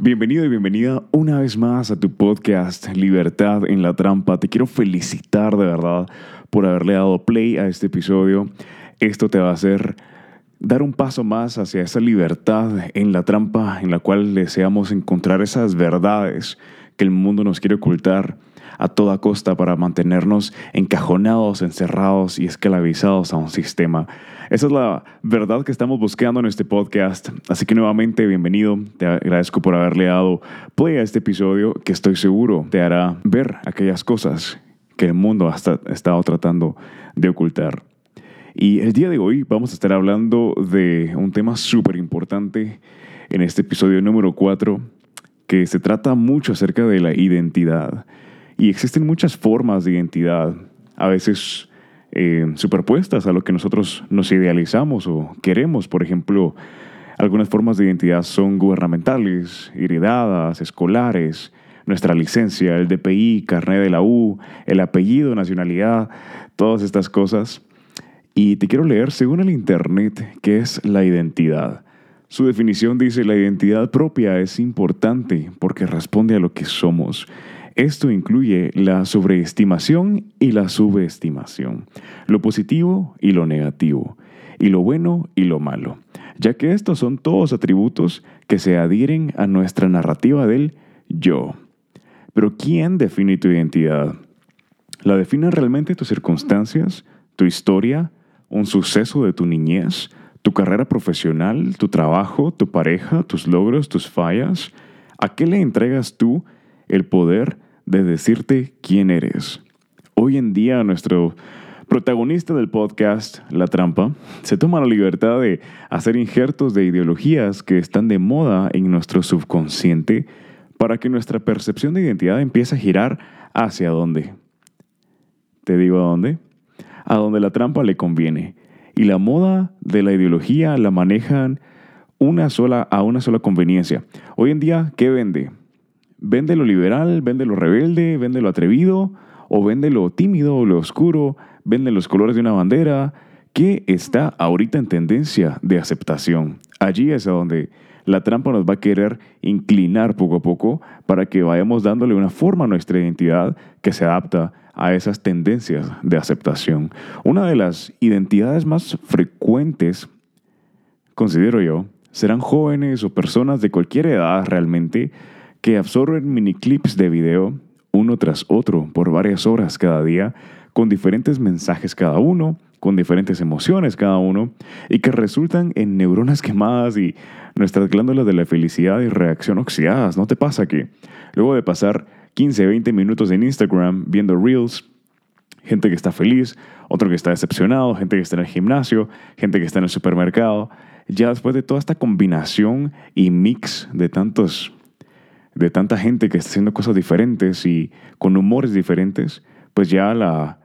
Bienvenido y bienvenida una vez más a tu podcast Libertad en la Trampa. Te quiero felicitar de verdad por haberle dado play a este episodio. Esto te va a hacer dar un paso más hacia esa libertad en la trampa en la cual deseamos encontrar esas verdades que el mundo nos quiere ocultar a toda costa para mantenernos encajonados, encerrados y esclavizados a un sistema. Esa es la verdad que estamos buscando en este podcast. Así que nuevamente, bienvenido. Te agradezco por haberle dado play a este episodio que estoy seguro te hará ver aquellas cosas que el mundo ha estado tratando de ocultar. Y el día de hoy vamos a estar hablando de un tema súper importante en este episodio número 4, que se trata mucho acerca de la identidad. Y existen muchas formas de identidad, a veces eh, superpuestas a lo que nosotros nos idealizamos o queremos. Por ejemplo, algunas formas de identidad son gubernamentales, heredadas, escolares, nuestra licencia, el DPI, carnet de la U, el apellido, nacionalidad, todas estas cosas. Y te quiero leer, según el Internet, qué es la identidad. Su definición dice, la identidad propia es importante porque responde a lo que somos. Esto incluye la sobreestimación y la subestimación, lo positivo y lo negativo, y lo bueno y lo malo, ya que estos son todos atributos que se adhieren a nuestra narrativa del yo. Pero ¿quién define tu identidad? ¿La definen realmente tus circunstancias, tu historia, un suceso de tu niñez, tu carrera profesional, tu trabajo, tu pareja, tus logros, tus fallas? ¿A qué le entregas tú el poder de decirte quién eres. Hoy en día nuestro protagonista del podcast, La Trampa, se toma la libertad de hacer injertos de ideologías que están de moda en nuestro subconsciente para que nuestra percepción de identidad empiece a girar hacia dónde. Te digo a dónde. A donde la trampa le conviene. Y la moda de la ideología la manejan una sola, a una sola conveniencia. Hoy en día, ¿qué vende? Vende lo liberal, vende lo rebelde, vende lo atrevido, o vende lo tímido o lo oscuro, vende los colores de una bandera, que está ahorita en tendencia de aceptación. Allí es a donde la trampa nos va a querer inclinar poco a poco para que vayamos dándole una forma a nuestra identidad que se adapta a esas tendencias de aceptación. Una de las identidades más frecuentes, considero yo, serán jóvenes o personas de cualquier edad realmente que absorben miniclips de video uno tras otro por varias horas cada día, con diferentes mensajes cada uno, con diferentes emociones cada uno, y que resultan en neuronas quemadas y nuestras glándulas de la felicidad y reacción oxidadas. ¿No te pasa que luego de pasar 15, 20 minutos en Instagram viendo reels, gente que está feliz, otro que está decepcionado, gente que está en el gimnasio, gente que está en el supermercado, ya después de toda esta combinación y mix de tantos de tanta gente que está haciendo cosas diferentes y con humores diferentes, pues ya la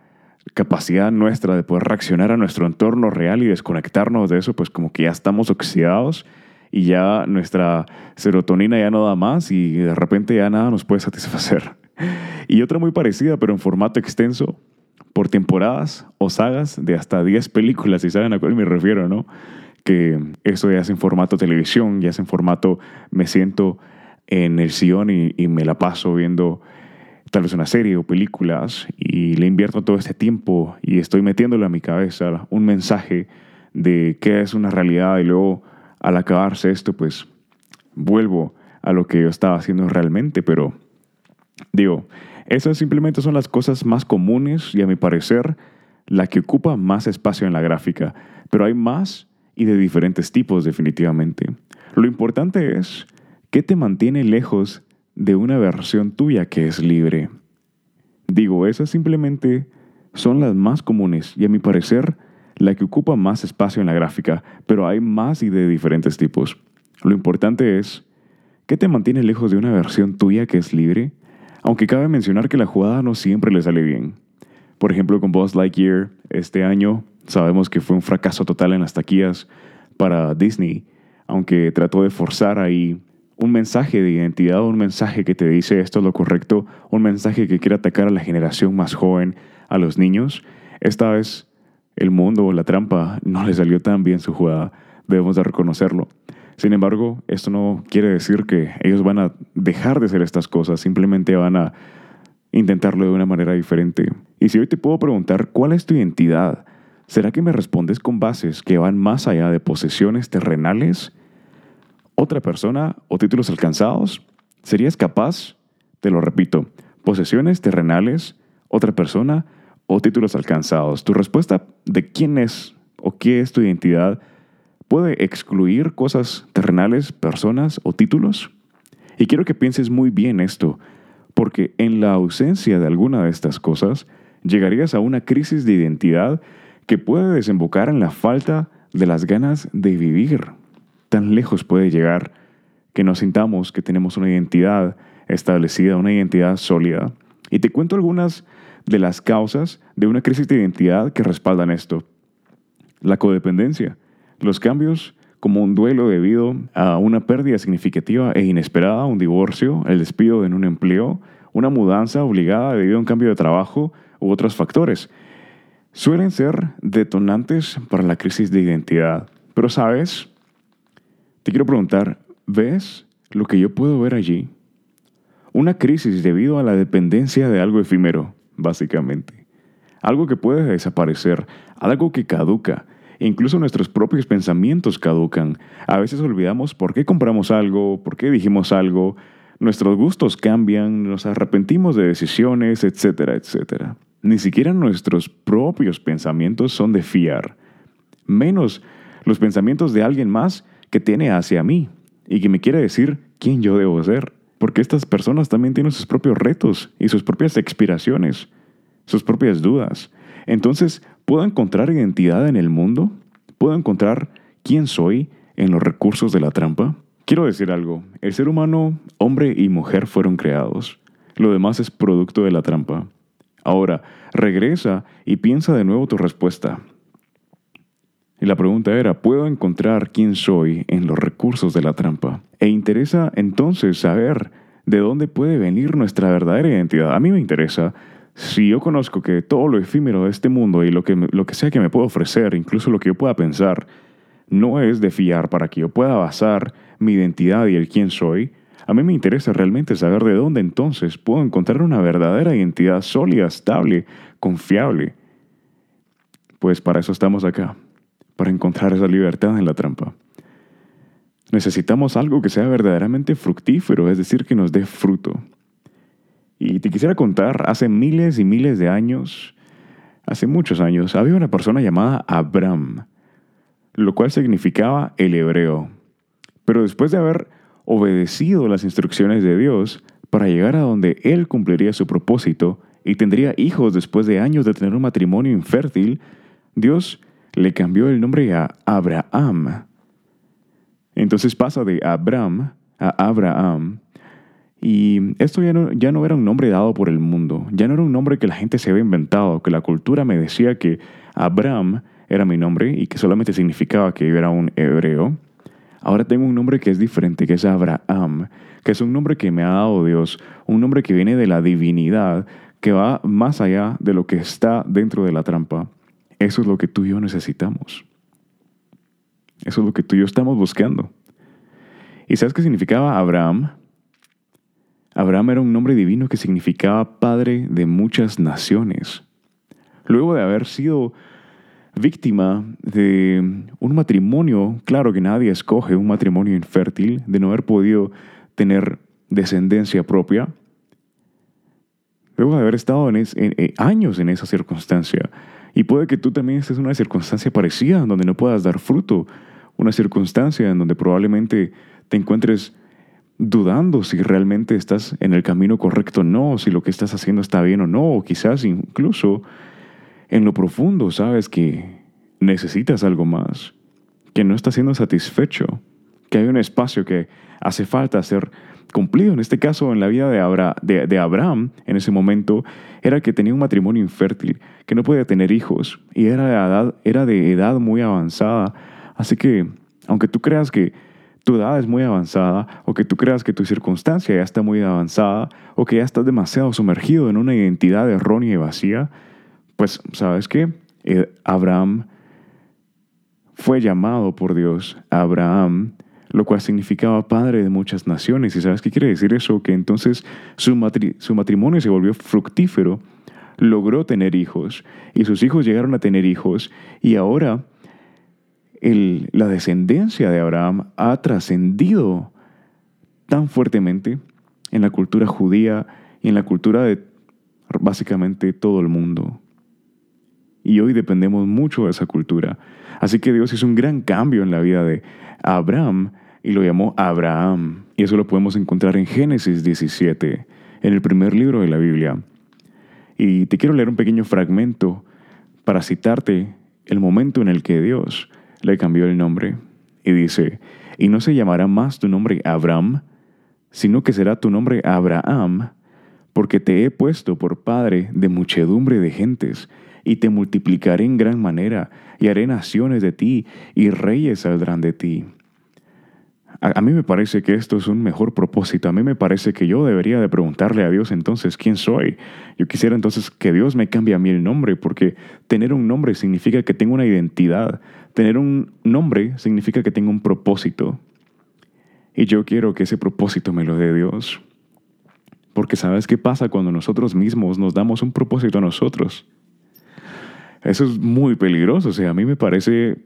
capacidad nuestra de poder reaccionar a nuestro entorno real y desconectarnos de eso, pues como que ya estamos oxidados y ya nuestra serotonina ya no da más y de repente ya nada nos puede satisfacer. Y otra muy parecida, pero en formato extenso, por temporadas o sagas de hasta 10 películas, si saben a cuál me refiero, ¿no? Que eso ya es en formato televisión, ya es en formato me siento en el sillón y, me la paso viendo tal vez una serie o películas y le invierto todo este tiempo y estoy metiéndole a mi cabeza un mensaje de qué es una realidad y luego al acabarse esto pues vuelvo a lo que yo estaba haciendo realmente, pero digo, esas simplemente son las cosas más comunes y a mi parecer la que ocupa más espacio en la gráfica, pero hay más y de diferentes tipos definitivamente. Lo importante es ¿Qué te mantiene lejos de una versión tuya que es libre? Digo, esas simplemente son las más comunes y a mi parecer la que ocupa más espacio en la gráfica, pero hay más y de diferentes tipos. Lo importante es, ¿qué te mantiene lejos de una versión tuya que es libre? Aunque cabe mencionar que la jugada no siempre le sale bien. Por ejemplo, con Buzz Lightyear este año sabemos que fue un fracaso total en las taquillas para Disney, aunque trató de forzar ahí un mensaje de identidad, un mensaje que te dice esto es lo correcto, un mensaje que quiere atacar a la generación más joven, a los niños, esta vez el mundo o la trampa no le salió tan bien su jugada, debemos de reconocerlo. Sin embargo, esto no quiere decir que ellos van a dejar de hacer estas cosas, simplemente van a intentarlo de una manera diferente. Y si hoy te puedo preguntar cuál es tu identidad, ¿será que me respondes con bases que van más allá de posesiones terrenales? ¿Otra persona o títulos alcanzados? ¿Serías capaz? Te lo repito, posesiones terrenales, otra persona o títulos alcanzados. Tu respuesta de quién es o qué es tu identidad puede excluir cosas terrenales, personas o títulos. Y quiero que pienses muy bien esto, porque en la ausencia de alguna de estas cosas, llegarías a una crisis de identidad que puede desembocar en la falta de las ganas de vivir. Tan lejos puede llegar que nos sintamos que tenemos una identidad establecida, una identidad sólida. Y te cuento algunas de las causas de una crisis de identidad que respaldan esto. La codependencia, los cambios como un duelo debido a una pérdida significativa e inesperada, un divorcio, el despido en un empleo, una mudanza obligada debido a un cambio de trabajo u otros factores. Suelen ser detonantes para la crisis de identidad. Pero sabes, te quiero preguntar, ¿ves lo que yo puedo ver allí? Una crisis debido a la dependencia de algo efímero, básicamente. Algo que puede desaparecer, algo que caduca. Incluso nuestros propios pensamientos caducan. A veces olvidamos por qué compramos algo, por qué dijimos algo, nuestros gustos cambian, nos arrepentimos de decisiones, etcétera, etcétera. Ni siquiera nuestros propios pensamientos son de fiar, menos los pensamientos de alguien más que tiene hacia mí y que me quiere decir quién yo debo ser. Porque estas personas también tienen sus propios retos y sus propias expiraciones, sus propias dudas. Entonces, ¿puedo encontrar identidad en el mundo? ¿Puedo encontrar quién soy en los recursos de la trampa? Quiero decir algo, el ser humano, hombre y mujer fueron creados. Lo demás es producto de la trampa. Ahora, regresa y piensa de nuevo tu respuesta. Y la pregunta era, ¿puedo encontrar quién soy en los recursos de la trampa? E interesa entonces saber de dónde puede venir nuestra verdadera identidad. A mí me interesa si yo conozco que todo lo efímero de este mundo y lo que, lo que sea que me pueda ofrecer, incluso lo que yo pueda pensar, no es de fiar para que yo pueda basar mi identidad y el quién soy, a mí me interesa realmente saber de dónde entonces puedo encontrar una verdadera identidad sólida, estable, confiable. Pues para eso estamos acá para encontrar esa libertad en la trampa. Necesitamos algo que sea verdaderamente fructífero, es decir, que nos dé fruto. Y te quisiera contar, hace miles y miles de años, hace muchos años, había una persona llamada Abraham, lo cual significaba el hebreo. Pero después de haber obedecido las instrucciones de Dios para llegar a donde él cumpliría su propósito y tendría hijos después de años de tener un matrimonio infértil, Dios le cambió el nombre a Abraham. Entonces pasa de Abraham a Abraham. Y esto ya no, ya no era un nombre dado por el mundo, ya no era un nombre que la gente se había inventado, que la cultura me decía que Abraham era mi nombre y que solamente significaba que yo era un hebreo. Ahora tengo un nombre que es diferente, que es Abraham, que es un nombre que me ha dado Dios, un nombre que viene de la divinidad, que va más allá de lo que está dentro de la trampa. Eso es lo que tú y yo necesitamos. Eso es lo que tú y yo estamos buscando. ¿Y sabes qué significaba Abraham? Abraham era un nombre divino que significaba padre de muchas naciones. Luego de haber sido víctima de un matrimonio, claro que nadie escoge un matrimonio infértil, de no haber podido tener descendencia propia, luego de haber estado en, años en esa circunstancia, y puede que tú también estés en una circunstancia parecida, en donde no puedas dar fruto, una circunstancia en donde probablemente te encuentres dudando si realmente estás en el camino correcto o no, si lo que estás haciendo está bien o no, o quizás incluso en lo profundo sabes que necesitas algo más, que no estás siendo satisfecho, que hay un espacio que hace falta ser cumplido. En este caso, en la vida de, de, Abraham, en ese momento, era que tenía un matrimonio infértil, que no podía tener hijos y era de edad, era de edad muy avanzada. Así que, aunque tú creas que tu edad es muy avanzada o que tú creas que tu circunstancia ya está muy avanzada o que ya estás demasiado sumergido en una identidad errónea y vacía, pues sabes qué? Eh, Abraham fue llamado por Dios. Abraham lo cual significaba padre de muchas naciones. ¿Y sabes qué quiere decir eso? Que entonces su, su matrimonio se volvió fructífero, logró tener hijos, y sus hijos llegaron a tener hijos, y ahora la descendencia de Abraham ha trascendido tan fuertemente en la cultura judía y en la cultura de básicamente todo el mundo. Y hoy dependemos mucho de esa cultura. Así que Dios hizo un gran cambio en la vida de Abraham y lo llamó Abraham. Y eso lo podemos encontrar en Génesis 17, en el primer libro de la Biblia. Y te quiero leer un pequeño fragmento para citarte el momento en el que Dios le cambió el nombre. Y dice, y no se llamará más tu nombre Abraham, sino que será tu nombre Abraham, porque te he puesto por padre de muchedumbre de gentes, y te multiplicaré en gran manera, y haré naciones de ti, y reyes saldrán de ti. A, mí me parece que esto es un mejor propósito. A mí me parece que yo debería de preguntarle a Dios entonces quién soy. Yo quisiera entonces que Dios me cambie a mí el nombre, porque tener un nombre significa que tengo una identidad. Tener un nombre significa que tengo un propósito. Y yo quiero que ese propósito me lo dé Dios. Porque sabes qué pasa cuando nosotros mismos nos damos un propósito a nosotros. Eso es muy peligroso. O sea, a mí me parece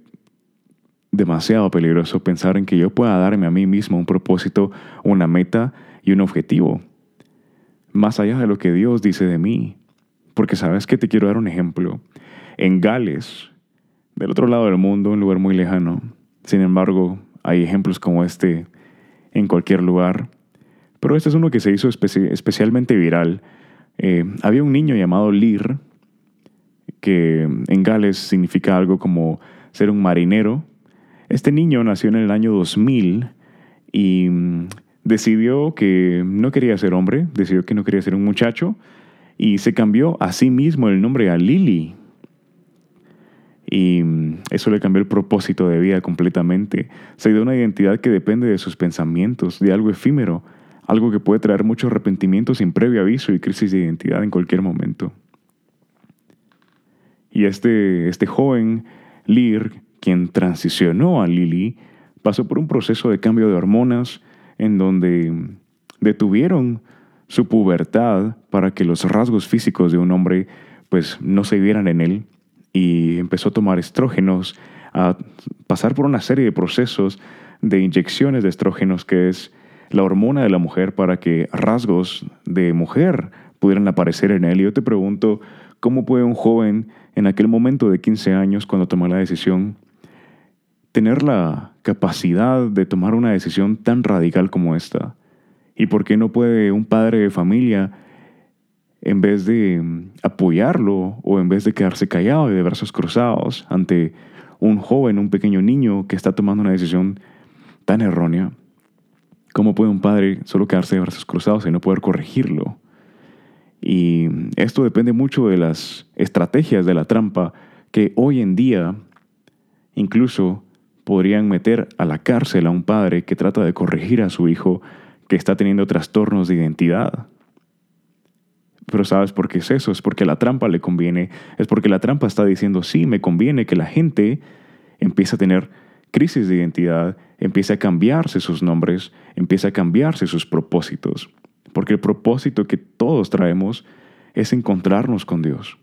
demasiado peligroso pensar en que yo pueda darme a mí mismo un propósito, una meta y un objetivo, más allá de lo que Dios dice de mí. Porque sabes que te quiero dar un ejemplo. En Gales, del otro lado del mundo, un lugar muy lejano, sin embargo, hay ejemplos como este en cualquier lugar. Pero este es uno que se hizo especialmente viral. Eh, había un niño llamado Lir, que en Gales significa algo como ser un marinero, este niño nació en el año 2000 y mm, decidió que no quería ser hombre, decidió que no quería ser un muchacho y se cambió a sí mismo el nombre a Lily. Y mm, eso le cambió el propósito de vida completamente. Se dio una identidad que depende de sus pensamientos, de algo efímero, algo que puede traer mucho arrepentimiento sin previo aviso y crisis de identidad en cualquier momento. Y este, este joven, Lear, quien transicionó a Lily, pasó por un proceso de cambio de hormonas en donde detuvieron su pubertad para que los rasgos físicos de un hombre pues no se vieran en él y empezó a tomar estrógenos, a pasar por una serie de procesos de inyecciones de estrógenos que es la hormona de la mujer para que rasgos de mujer pudieran aparecer en él. Y yo te pregunto, ¿cómo puede un joven en aquel momento de 15 años cuando tomó la decisión tener la capacidad de tomar una decisión tan radical como esta? ¿Y por qué no puede un padre de familia, en vez de mm, apoyarlo o en vez de quedarse callado y de brazos cruzados ante un joven, un pequeño niño que está tomando una decisión tan errónea, ¿cómo puede un padre solo quedarse de brazos cruzados y no poder corregirlo? Y esto depende mucho de las estrategias de la trampa que hoy en día incluso podrían meter a la cárcel a un padre que trata de corregir a su hijo que está teniendo trastornos de identidad. Pero ¿sabes por qué es eso? Es porque la trampa le conviene, es porque la trampa está diciendo, sí, me conviene que la gente empiece a tener crisis de identidad, empiece a cambiarse sus nombres, empiece a cambiarse sus propósitos. Porque el propósito que todos traemos es encontrarnos con Dios.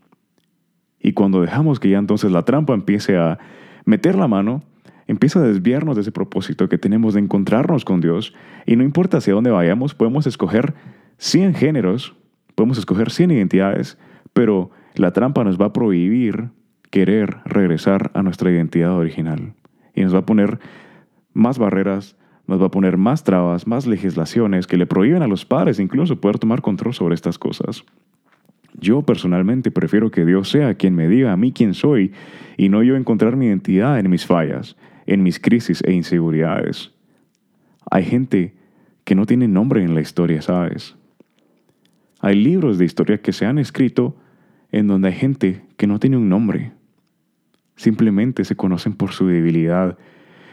Y cuando dejamos que ya entonces la trampa empiece a meter la mano, empieza a desviarnos de ese propósito que tenemos de encontrarnos con Dios y no importa hacia dónde vayamos, podemos escoger 100 géneros, podemos escoger 100 identidades, pero la trampa nos va a prohibir querer regresar a nuestra identidad original y nos va a poner más barreras, nos va a poner más trabas, más legislaciones que le prohíben a los padres incluso poder tomar control sobre estas cosas. Yo personalmente prefiero que Dios sea quien me diga a mí quién soy y no yo encontrar mi identidad en mis fallas, en mis crisis e inseguridades. Hay gente que no tiene nombre en la historia, ¿sabes? Hay libros de historia que se han escrito en donde hay gente que no tiene un nombre. Simplemente se conocen por su debilidad.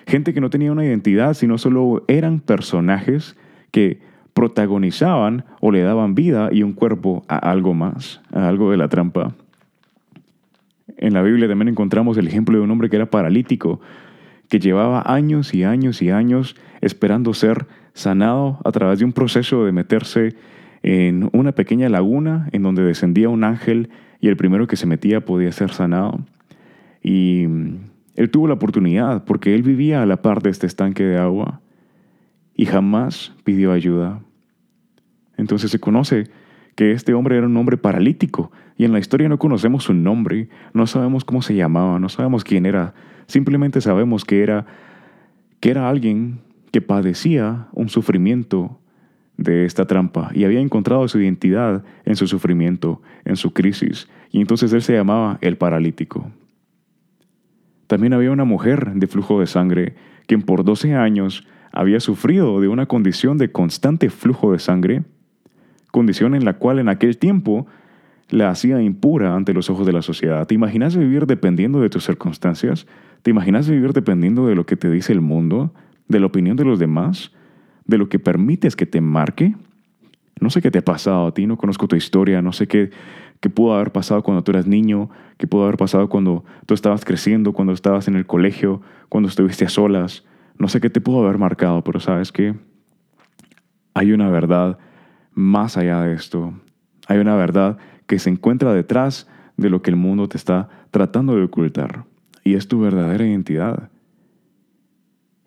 Gente que no tenía una identidad, sino solo eran personajes que protagonizaban o le daban vida y un cuerpo a algo más, a algo de la trampa. En la Biblia también encontramos el ejemplo de un hombre que era paralítico, que llevaba años y años y años esperando ser sanado a través de un proceso de meterse en una pequeña laguna en donde descendía un ángel y el primero que se metía podía ser sanado. Y él tuvo la oportunidad porque él vivía a la par de este estanque de agua y jamás pidió ayuda. Entonces se conoce que este hombre era un hombre paralítico y en la historia no conocemos su nombre, no sabemos cómo se llamaba, no sabemos quién era, simplemente sabemos que era que era alguien que padecía un sufrimiento de esta trampa y había encontrado su identidad en su sufrimiento, en su crisis, y entonces él se llamaba el paralítico. También había una mujer de flujo de sangre, quien por 12 años había sufrido de una condición de constante flujo de sangre, condición en la cual en aquel tiempo la hacía impura ante los ojos de la sociedad. ¿Te imaginas vivir dependiendo de tus circunstancias? ¿Te imaginas vivir dependiendo de lo que te dice el mundo, de la opinión de los demás? de lo que permites que te marque. No sé qué te ha pasado a ti, no conozco tu historia, no sé qué, pudo haber pasado cuando tú eras niño, qué pudo haber pasado cuando tú estabas creciendo, cuando estabas en el colegio, cuando estuviste a solas. No sé qué te pudo haber marcado, pero sabes que hay una verdad más allá de esto. Hay una verdad que se encuentra detrás de lo que el mundo te está tratando de ocultar. Y es tu verdadera identidad.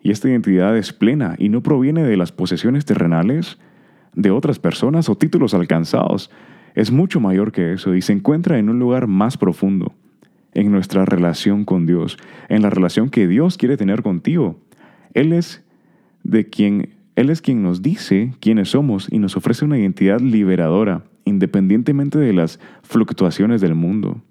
Y esta identidad es plena y no proviene de las posesiones terrenales, de otras personas o títulos alcanzados. Es mucho mayor que eso y se encuentra en un lugar más profundo, en nuestra relación con Dios, en la relación que Dios quiere tener contigo. Él es de quien él es quien nos dice quiénes somos y nos ofrece una identidad liberadora, independientemente de las fluctuaciones del mundo.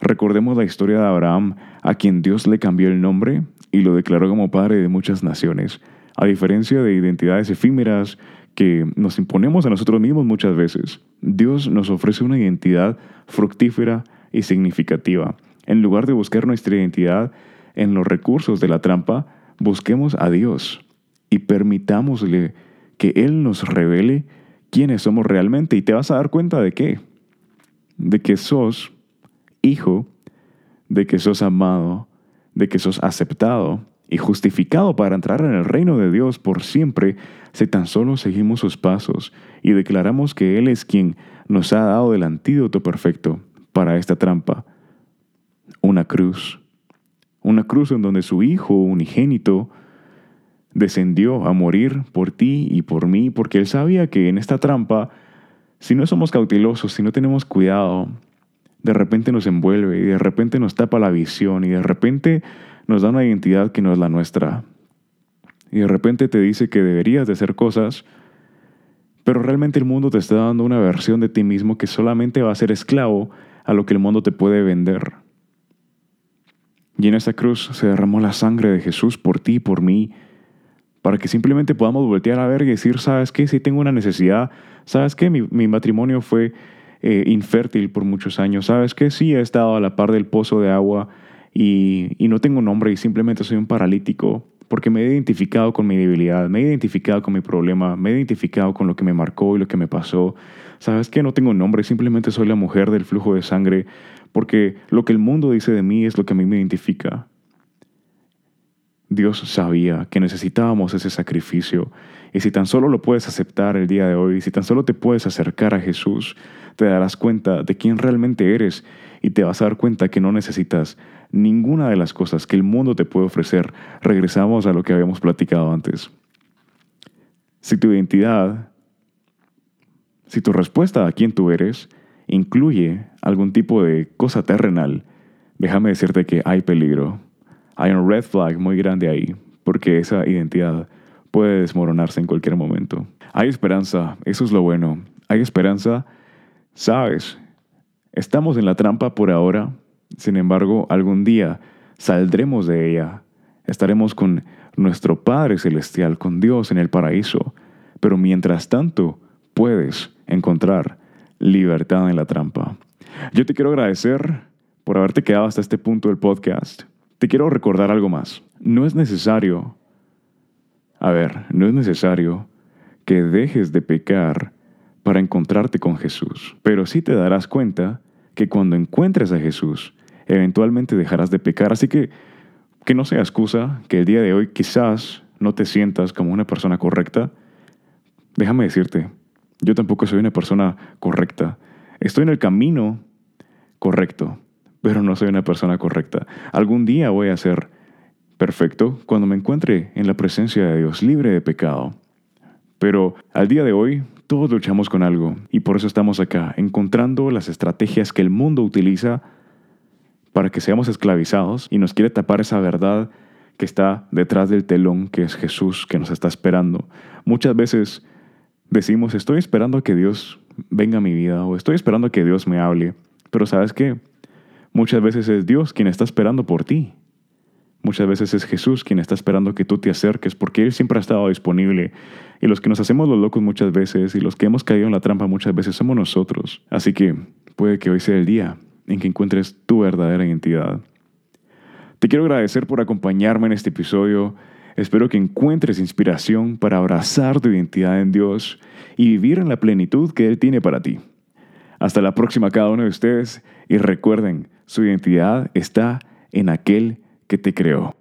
Recordemos la historia de Abraham, a quien Dios le cambió el nombre y lo declaró como padre de muchas naciones, a diferencia de identidades efímeras que nos imponemos a nosotros mismos muchas veces. Dios nos ofrece una identidad fructífera y significativa. En lugar de buscar nuestra identidad en los recursos de la trampa, busquemos a Dios y permitámosle que Él nos revele quiénes somos realmente. Y te vas a dar cuenta de qué? De que sos hijo, de que sos amado, de que sos aceptado y justificado para entrar en el reino de Dios por siempre si tan solo seguimos sus pasos y declaramos que Él es quien nos ha dado el antídoto perfecto para esta trampa. Una cruz. Una cruz en donde su Hijo unigénito descendió a morir por ti y por mí, porque Él sabía que en esta trampa, si no somos cautelosos, si no tenemos cuidado, de repente nos envuelve y de repente nos tapa la visión y de repente nos da una identidad que no es la nuestra. Y de repente te dice que deberías de hacer cosas, pero realmente el mundo te está dando una versión de ti mismo que solamente va a ser esclavo a lo que el mundo te puede vender. Y en esta cruz se derramó la sangre de Jesús por ti y por mí, para que simplemente podamos voltear a ver y decir, ¿sabes qué? Si tengo una necesidad, ¿sabes qué? Mi, mi matrimonio fue eh, infértil por muchos años. ¿Sabes que Sí, he estado a la par del pozo de agua y, y no tengo nombre y simplemente soy un paralítico porque me he identificado con mi debilidad, me he identificado con mi problema, me he identificado con lo que me marcó y lo que me pasó. ¿Sabes que No tengo nombre, simplemente soy la mujer del flujo de sangre, porque lo que el mundo dice de mí es lo que a mí me identifica. Dios sabía que necesitábamos ese sacrificio. Y si tan solo lo puedes aceptar el día de hoy, si tan solo te puedes acercar a Jesús, te darás cuenta de quién realmente eres y te vas a dar cuenta que no necesitas ninguna de las cosas que el mundo te puede ofrecer. Regresamos a lo que habíamos platicado antes. Si tu identidad, si tu respuesta a quién tú eres incluye algún tipo de cosa terrenal, déjame decirte que hay peligro. Hay un red flag muy grande ahí, porque esa identidad puede desmoronarse en cualquier momento. Hay esperanza, eso es lo bueno. Hay esperanza Sabes, estamos en la trampa por ahora, sin embargo, algún día saldremos de ella. Estaremos con nuestro Padre Celestial, con Dios en el paraíso. Pero mientras tanto, puedes encontrar libertad en la trampa. Yo te quiero agradecer por haberte quedado hasta este punto del podcast. Te quiero recordar algo más. No es necesario, a ver, no es necesario que dejes de pecar para encontrarte con Jesús. Pero sí te darás cuenta que cuando encuentres a Jesús, eventualmente dejarás de pecar. Así que que no sea excusa que el día de hoy quizás no te sientas como una persona correcta. Déjame decirte, yo tampoco soy una persona correcta. Estoy en el camino correcto, pero no soy una persona correcta. Algún día voy a ser perfecto cuando me encuentre en la presencia de Dios, libre de pecado. Pero al día de hoy todos luchamos con algo y por eso estamos acá, encontrando las estrategias que el mundo utiliza para que seamos esclavizados y nos quiere tapar esa verdad que está detrás del telón, que es Jesús, que nos está esperando. Muchas veces decimos, estoy esperando que Dios venga a mi vida o estoy esperando a que Dios me hable, pero ¿sabes qué? Muchas veces es Dios quien está esperando por ti. Muchas veces es Jesús quien está esperando que tú te acerques porque Él siempre ha estado disponible. Y los que nos hacemos los locos muchas veces y los que hemos caído en la trampa muchas veces somos nosotros. Así que puede que hoy sea el día en que encuentres tu verdadera identidad. Te quiero agradecer por acompañarme en este episodio. Espero que encuentres inspiración para abrazar tu identidad en Dios y vivir en la plenitud que Él tiene para ti. Hasta la próxima cada uno de ustedes y recuerden, su identidad está en aquel que te creó.